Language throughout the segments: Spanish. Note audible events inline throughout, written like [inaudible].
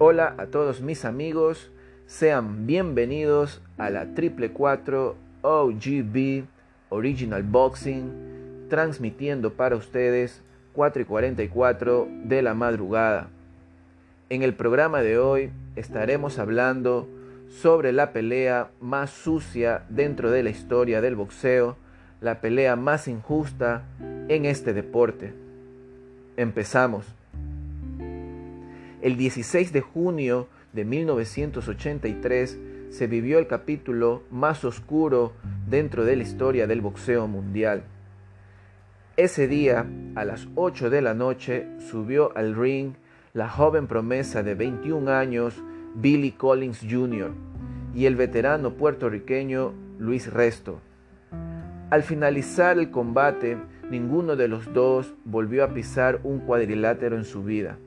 Hola a todos mis amigos, sean bienvenidos a la Triple 4 OGB Original Boxing, transmitiendo para ustedes 4 y 44 de la madrugada. En el programa de hoy estaremos hablando sobre la pelea más sucia dentro de la historia del boxeo, la pelea más injusta en este deporte. Empezamos. El 16 de junio de 1983 se vivió el capítulo más oscuro dentro de la historia del boxeo mundial. Ese día, a las 8 de la noche, subió al ring la joven promesa de 21 años, Billy Collins Jr., y el veterano puertorriqueño Luis Resto. Al finalizar el combate, ninguno de los dos volvió a pisar un cuadrilátero en su vida.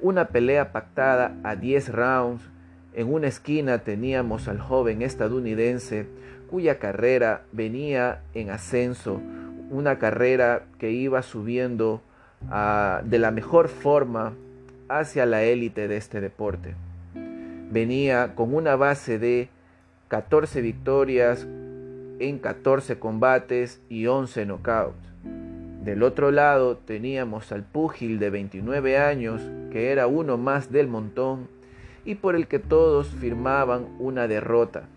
Una pelea pactada a 10 rounds. En una esquina teníamos al joven estadounidense cuya carrera venía en ascenso, una carrera que iba subiendo ah, de la mejor forma hacia la élite de este deporte. Venía con una base de 14 victorias en 14 combates y 11 knockouts. Del otro lado teníamos al púgil de 29 años, que era uno más del montón y por el que todos firmaban una derrota.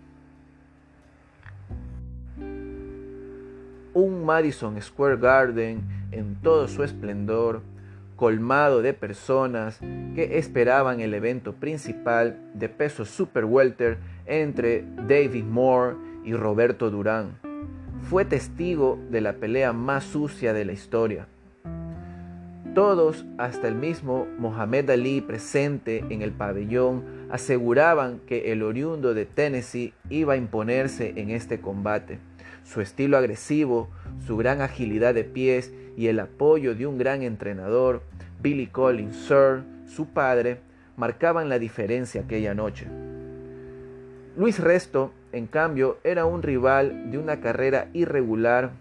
Un Madison Square Garden en todo su esplendor, colmado de personas que esperaban el evento principal de peso super welter entre David Moore y Roberto Durán fue testigo de la pelea más sucia de la historia. Todos, hasta el mismo Mohamed Ali presente en el pabellón, aseguraban que el oriundo de Tennessee iba a imponerse en este combate. Su estilo agresivo, su gran agilidad de pies y el apoyo de un gran entrenador, Billy Collins Sir, su padre, marcaban la diferencia aquella noche. Luis Resto, en cambio, era un rival de una carrera irregular,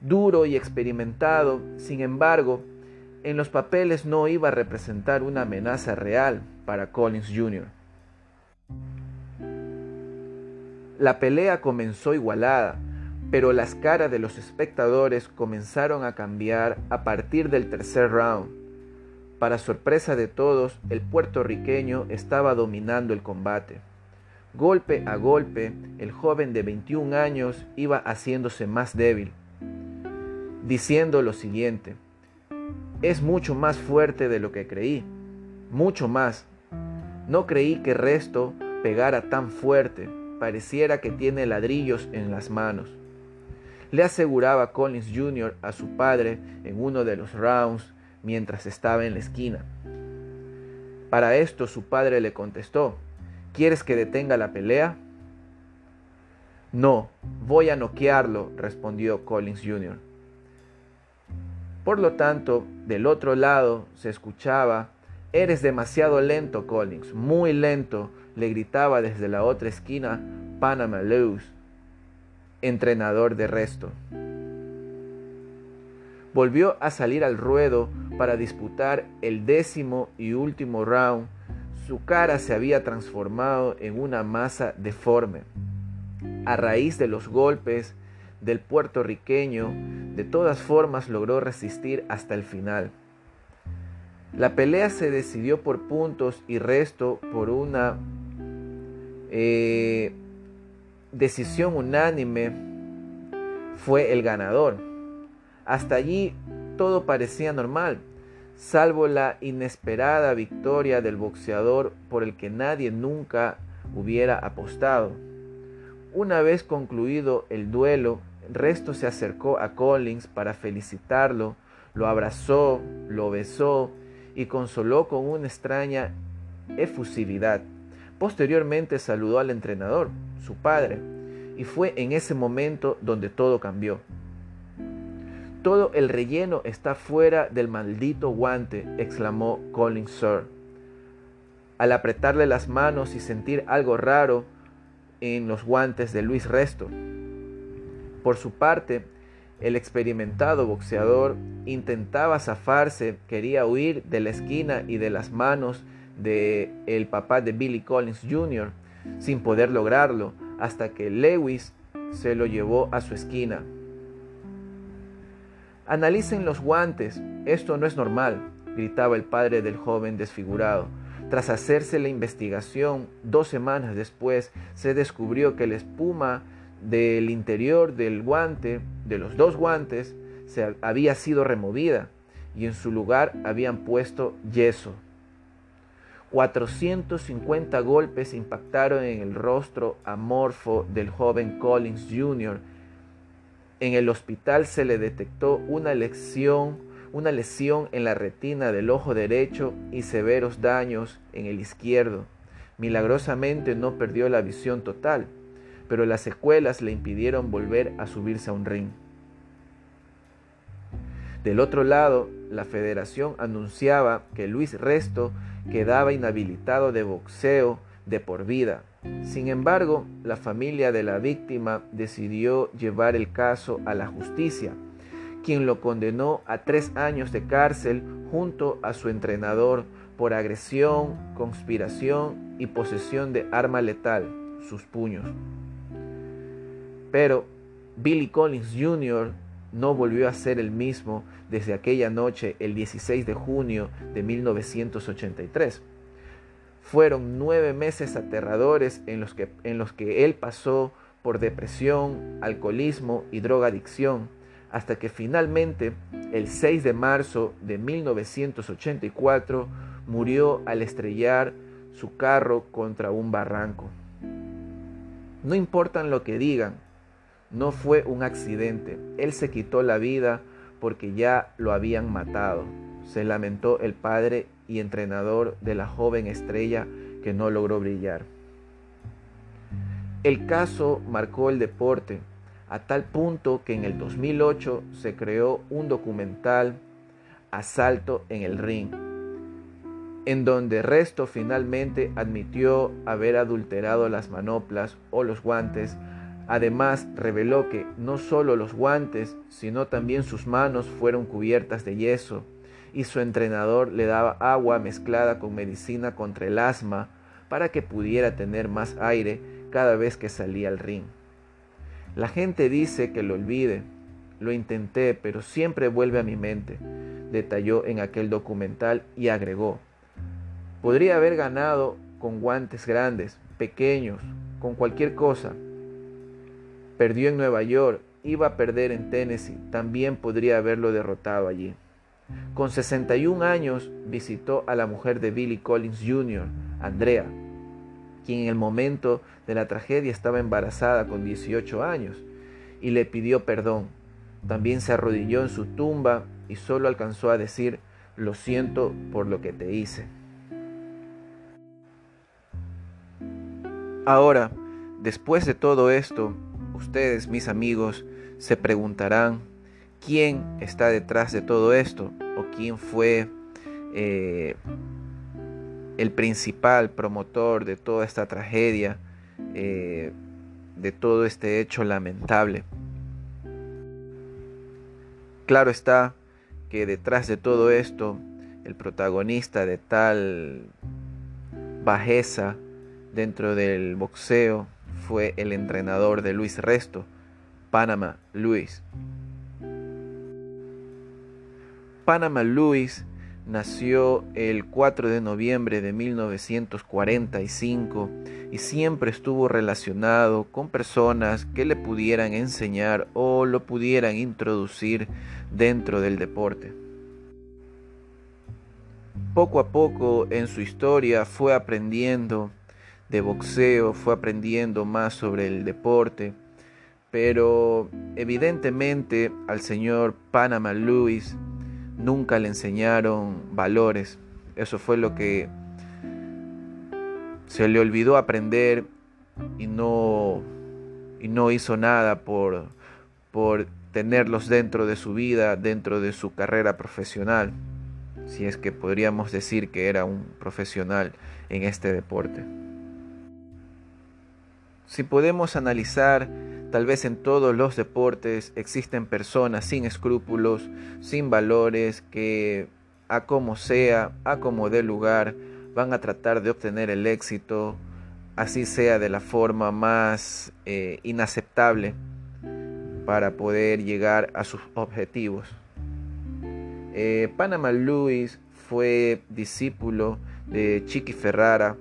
duro y experimentado, sin embargo, en los papeles no iba a representar una amenaza real para Collins Jr. La pelea comenzó igualada, pero las caras de los espectadores comenzaron a cambiar a partir del tercer round. Para sorpresa de todos, el puertorriqueño estaba dominando el combate. Golpe a golpe, el joven de 21 años iba haciéndose más débil, diciendo lo siguiente, es mucho más fuerte de lo que creí, mucho más. No creí que Resto pegara tan fuerte, pareciera que tiene ladrillos en las manos. Le aseguraba Collins Jr. a su padre en uno de los rounds mientras estaba en la esquina. Para esto su padre le contestó, ¿Quieres que detenga la pelea? No, voy a noquearlo, respondió Collins Jr. Por lo tanto, del otro lado se escuchaba, Eres demasiado lento, Collins, muy lento, le gritaba desde la otra esquina Panama Luz, entrenador de resto. Volvió a salir al ruedo para disputar el décimo y último round su cara se había transformado en una masa deforme. A raíz de los golpes del puertorriqueño, de todas formas logró resistir hasta el final. La pelea se decidió por puntos y resto por una eh, decisión unánime. Fue el ganador. Hasta allí todo parecía normal salvo la inesperada victoria del boxeador por el que nadie nunca hubiera apostado. Una vez concluido el duelo, Resto se acercó a Collins para felicitarlo, lo abrazó, lo besó y consoló con una extraña efusividad. Posteriormente saludó al entrenador, su padre, y fue en ese momento donde todo cambió. Todo el relleno está fuera del maldito guante, exclamó Colin Sir. Al apretarle las manos y sentir algo raro en los guantes de Luis Resto. Por su parte, El experimentado boxeador intentaba zafarse, quería huir de la esquina y de las manos de el papá de Billy Collins Jr., sin poder lograrlo, hasta que Lewis se lo llevó a su esquina. Analicen los guantes, esto no es normal, gritaba el padre del joven desfigurado. Tras hacerse la investigación, dos semanas después, se descubrió que la espuma del interior del guante, de los dos guantes, se había sido removida y en su lugar habían puesto yeso. 450 golpes impactaron en el rostro amorfo del joven Collins Jr. En el hospital se le detectó una lesión, una lesión en la retina del ojo derecho y severos daños en el izquierdo. Milagrosamente no perdió la visión total, pero las secuelas le impidieron volver a subirse a un ring. Del otro lado, la federación anunciaba que Luis Resto quedaba inhabilitado de boxeo de por vida. Sin embargo, la familia de la víctima decidió llevar el caso a la justicia, quien lo condenó a tres años de cárcel junto a su entrenador por agresión, conspiración y posesión de arma letal, sus puños. Pero Billy Collins Jr. no volvió a ser el mismo desde aquella noche, el 16 de junio de 1983. Fueron nueve meses aterradores en los que, en los que él pasó por depresión, alcoholismo y drogadicción, hasta que finalmente, el 6 de marzo de 1984, murió al estrellar su carro contra un barranco. No importan lo que digan, no fue un accidente, él se quitó la vida porque ya lo habían matado, se lamentó el padre y entrenador de la joven estrella que no logró brillar. El caso marcó el deporte a tal punto que en el 2008 se creó un documental Asalto en el Ring, en donde Resto finalmente admitió haber adulterado las manoplas o los guantes Además, reveló que no solo los guantes, sino también sus manos fueron cubiertas de yeso, y su entrenador le daba agua mezclada con medicina contra el asma para que pudiera tener más aire cada vez que salía al ring. La gente dice que lo olvide. Lo intenté, pero siempre vuelve a mi mente, detalló en aquel documental y agregó. Podría haber ganado con guantes grandes, pequeños, con cualquier cosa, Perdió en Nueva York, iba a perder en Tennessee, también podría haberlo derrotado allí. Con 61 años visitó a la mujer de Billy Collins Jr., Andrea, quien en el momento de la tragedia estaba embarazada con 18 años, y le pidió perdón. También se arrodilló en su tumba y solo alcanzó a decir, lo siento por lo que te hice. Ahora, después de todo esto, Ustedes, mis amigos, se preguntarán quién está detrás de todo esto o quién fue eh, el principal promotor de toda esta tragedia, eh, de todo este hecho lamentable. Claro está que detrás de todo esto, el protagonista de tal bajeza dentro del boxeo fue el entrenador de Luis Resto, Panama Luis. Panama Luis nació el 4 de noviembre de 1945 y siempre estuvo relacionado con personas que le pudieran enseñar o lo pudieran introducir dentro del deporte. Poco a poco en su historia fue aprendiendo de boxeo, fue aprendiendo más sobre el deporte, pero evidentemente al señor Panama Lewis nunca le enseñaron valores. Eso fue lo que se le olvidó aprender y no, y no hizo nada por, por tenerlos dentro de su vida, dentro de su carrera profesional, si es que podríamos decir que era un profesional en este deporte. Si podemos analizar, tal vez en todos los deportes existen personas sin escrúpulos, sin valores, que a como sea, a como dé lugar, van a tratar de obtener el éxito, así sea de la forma más eh, inaceptable para poder llegar a sus objetivos. Eh, Panama Lewis fue discípulo de Chiqui Ferrara,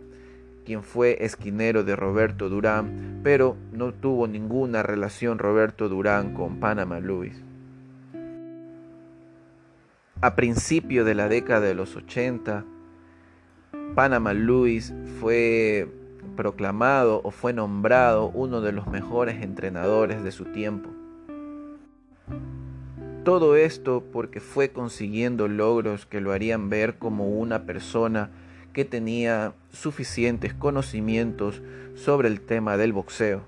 quien fue esquinero de Roberto Durán, pero no tuvo ninguna relación Roberto Durán con Panama Lewis. A principio de la década de los 80, Panama Lewis fue proclamado o fue nombrado uno de los mejores entrenadores de su tiempo. Todo esto porque fue consiguiendo logros que lo harían ver como una persona que tenía suficientes conocimientos sobre el tema del boxeo.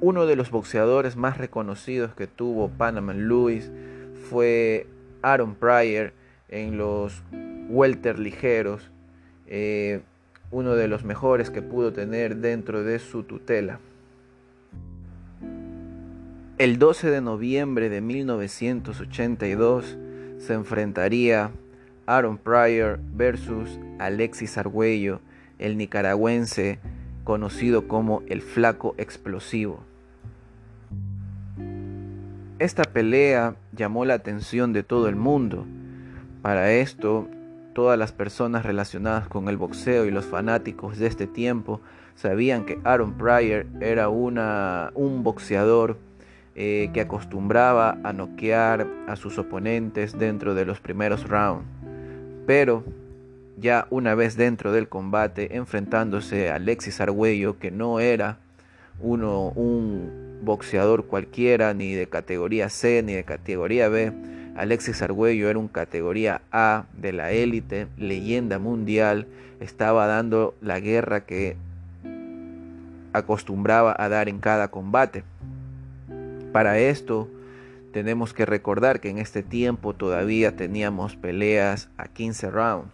Uno de los boxeadores más reconocidos que tuvo Panama Lewis fue Aaron Pryor en los welter ligeros, eh, uno de los mejores que pudo tener dentro de su tutela. El 12 de noviembre de 1982 se enfrentaría Aaron Pryor versus Alexis Argüello, el nicaragüense conocido como el flaco explosivo. Esta pelea llamó la atención de todo el mundo. Para esto, todas las personas relacionadas con el boxeo y los fanáticos de este tiempo sabían que Aaron Pryor era una, un boxeador eh, que acostumbraba a noquear a sus oponentes dentro de los primeros rounds. Pero ya una vez dentro del combate, enfrentándose a Alexis Argüello, que no era uno, un boxeador cualquiera, ni de categoría C, ni de categoría B, Alexis Argüello era un categoría A de la élite, leyenda mundial, estaba dando la guerra que acostumbraba a dar en cada combate. Para esto tenemos que recordar que en este tiempo todavía teníamos peleas a 15 rounds.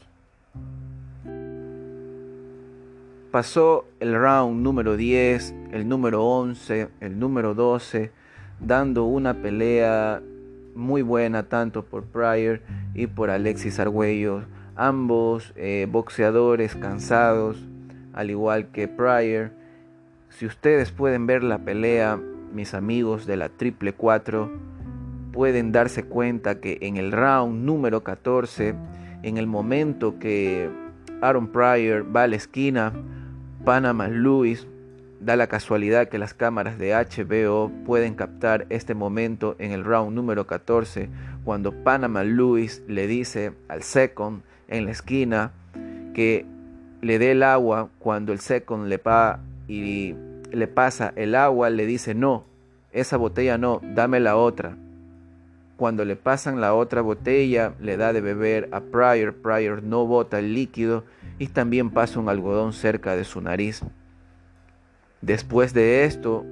Pasó el round número 10, el número 11, el número 12, dando una pelea muy buena tanto por Pryor y por Alexis Argüello, ambos eh, boxeadores cansados, al igual que Pryor. Si ustedes pueden ver la pelea, mis amigos de la triple 4, pueden darse cuenta que en el round número 14, en el momento que Aaron Pryor va a la esquina, Panama Lewis Da la casualidad que las cámaras de HBO pueden captar este momento en el round número 14 cuando Panama Lewis le dice al second en la esquina que le dé el agua cuando el second le, pa y le pasa el agua le dice no, esa botella no, dame la otra. Cuando le pasan la otra botella le da de beber a Pryor, Pryor no bota el líquido y también pasa un algodón cerca de su nariz. Después de esto,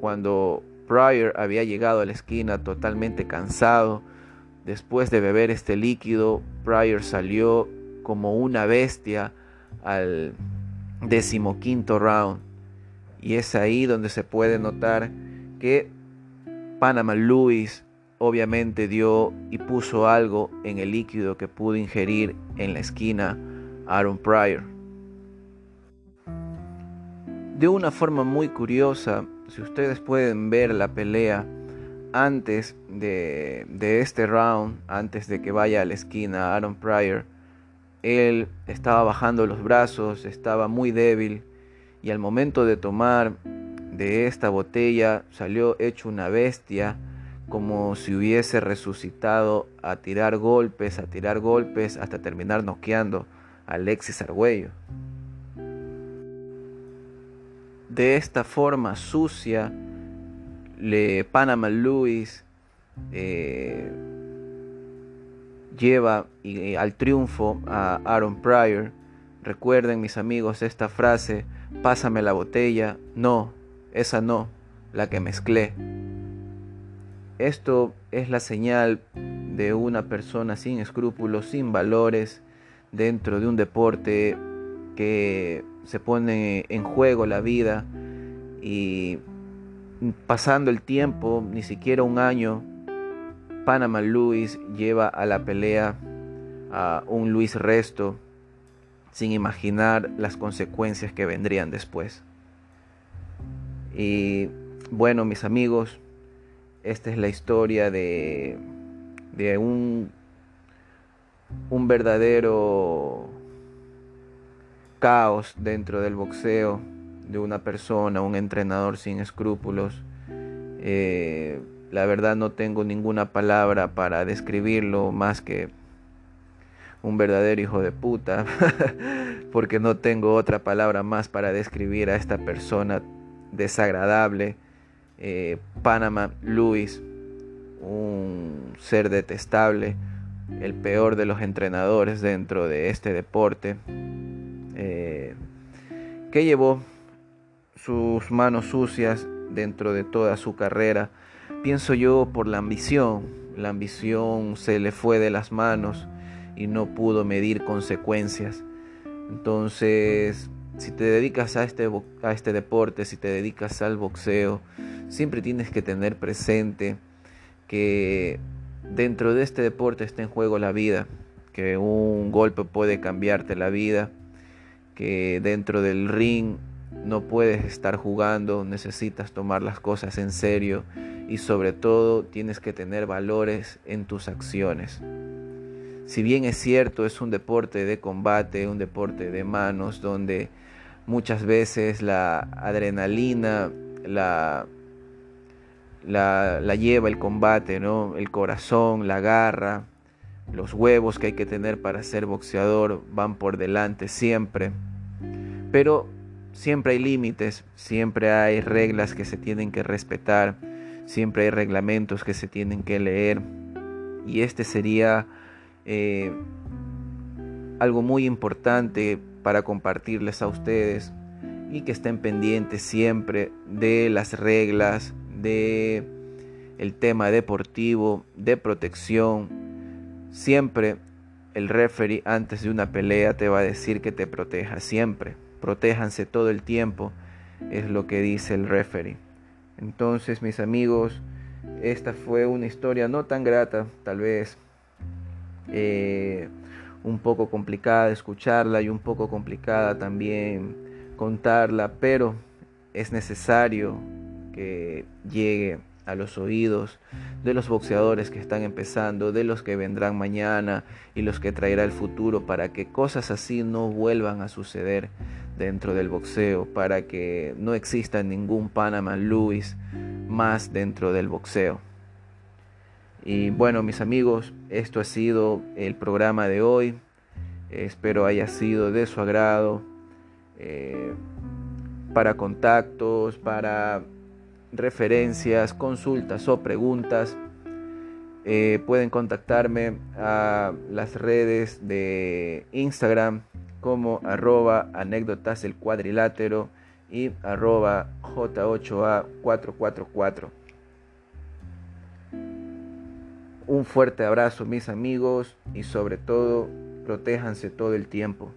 cuando Pryor había llegado a la esquina totalmente cansado, después de beber este líquido, Pryor salió como una bestia al decimoquinto round. Y es ahí donde se puede notar que Panama Lewis obviamente dio y puso algo en el líquido que pudo ingerir en la esquina Aaron Pryor. De una forma muy curiosa, si ustedes pueden ver la pelea antes de, este round, antes de que vaya a la esquina Aaron Pryor, él estaba bajando los brazos, estaba muy débil y al momento de tomar de esta botella salió hecho una bestia, como si hubiese resucitado a tirar golpes, a tirar golpes hasta terminar noqueando a Alexis Argüello. De esta forma sucia, le Panama Lewis eh, lleva eh, al triunfo a Aaron Pryor. Recuerden mis amigos esta frase, pásame la botella, no, esa no, la que mezclé. Esto es la señal de una persona sin escrúpulos, sin valores, dentro de un deporte que se pone en juego la vida y pasando el tiempo, ni siquiera un año, Panama Luis lleva a la pelea a un Luis Resto sin imaginar las consecuencias que vendrían después. Y bueno, mis amigos, esta es la historia de, de un, un verdadero caos dentro del boxeo, de una persona, un entrenador sin escrúpulos. Eh, la verdad no tengo ninguna palabra para describirlo más que un verdadero hijo de puta, [laughs] porque no tengo otra palabra más para describir a esta persona desagradable. Eh, Panama Luis, un ser detestable, el peor de los entrenadores dentro de este deporte, eh, que llevó sus manos sucias dentro de toda su carrera. Pienso yo por la ambición. La ambición se le fue de las manos y no pudo medir consecuencias. Entonces, si te dedicas a este, a este deporte, si te dedicas al boxeo, siempre tienes que tener presente que dentro de este deporte está en juego la vida, que un golpe puede cambiarte la vida, que dentro del ring no puedes estar jugando, necesitas tomar las cosas en serio y sobre todo tienes que tener valores en tus acciones. Si bien es cierto, es un deporte de combate, un deporte de manos, donde muchas veces la adrenalina la, la, lleva el combate, ¿no? el corazón, la garra, los huevos que hay que tener para ser boxeador van por delante siempre. Pero siempre hay límites, siempre hay reglas que se tienen que respetar, siempre hay reglamentos que se tienen que leer. Y este sería eh, algo muy importante para compartirles a ustedes y que estén pendientes siempre de las reglas, de el tema deportivo, de protección. Siempre el referee antes de una pelea te va a decir que te proteja, siempre. Protéjanse todo el tiempo, es lo que dice el referee. Entonces, mis amigos, esta fue una historia no tan grata, tal vez eh, un poco complicada de escucharla y un poco complicada también contarla, pero es necesario que llegue a los oídos de los boxeadores que están empezando, de los que vendrán mañana y los que traerá el futuro para que cosas así no vuelvan a suceder dentro del boxeo, para que no exista ningún Panama Lewis más dentro del boxeo. Y bueno, mis amigos, esto ha sido el programa de hoy. Espero haya sido de su agrado. Eh, para contactos, para referencias, consultas o preguntas, eh, pueden contactarme a las redes de Instagram como arroba anécdotas el cuadrilátero y arroba J8A444. Un fuerte abrazo mis amigos y sobre todo protéjanse todo el tiempo.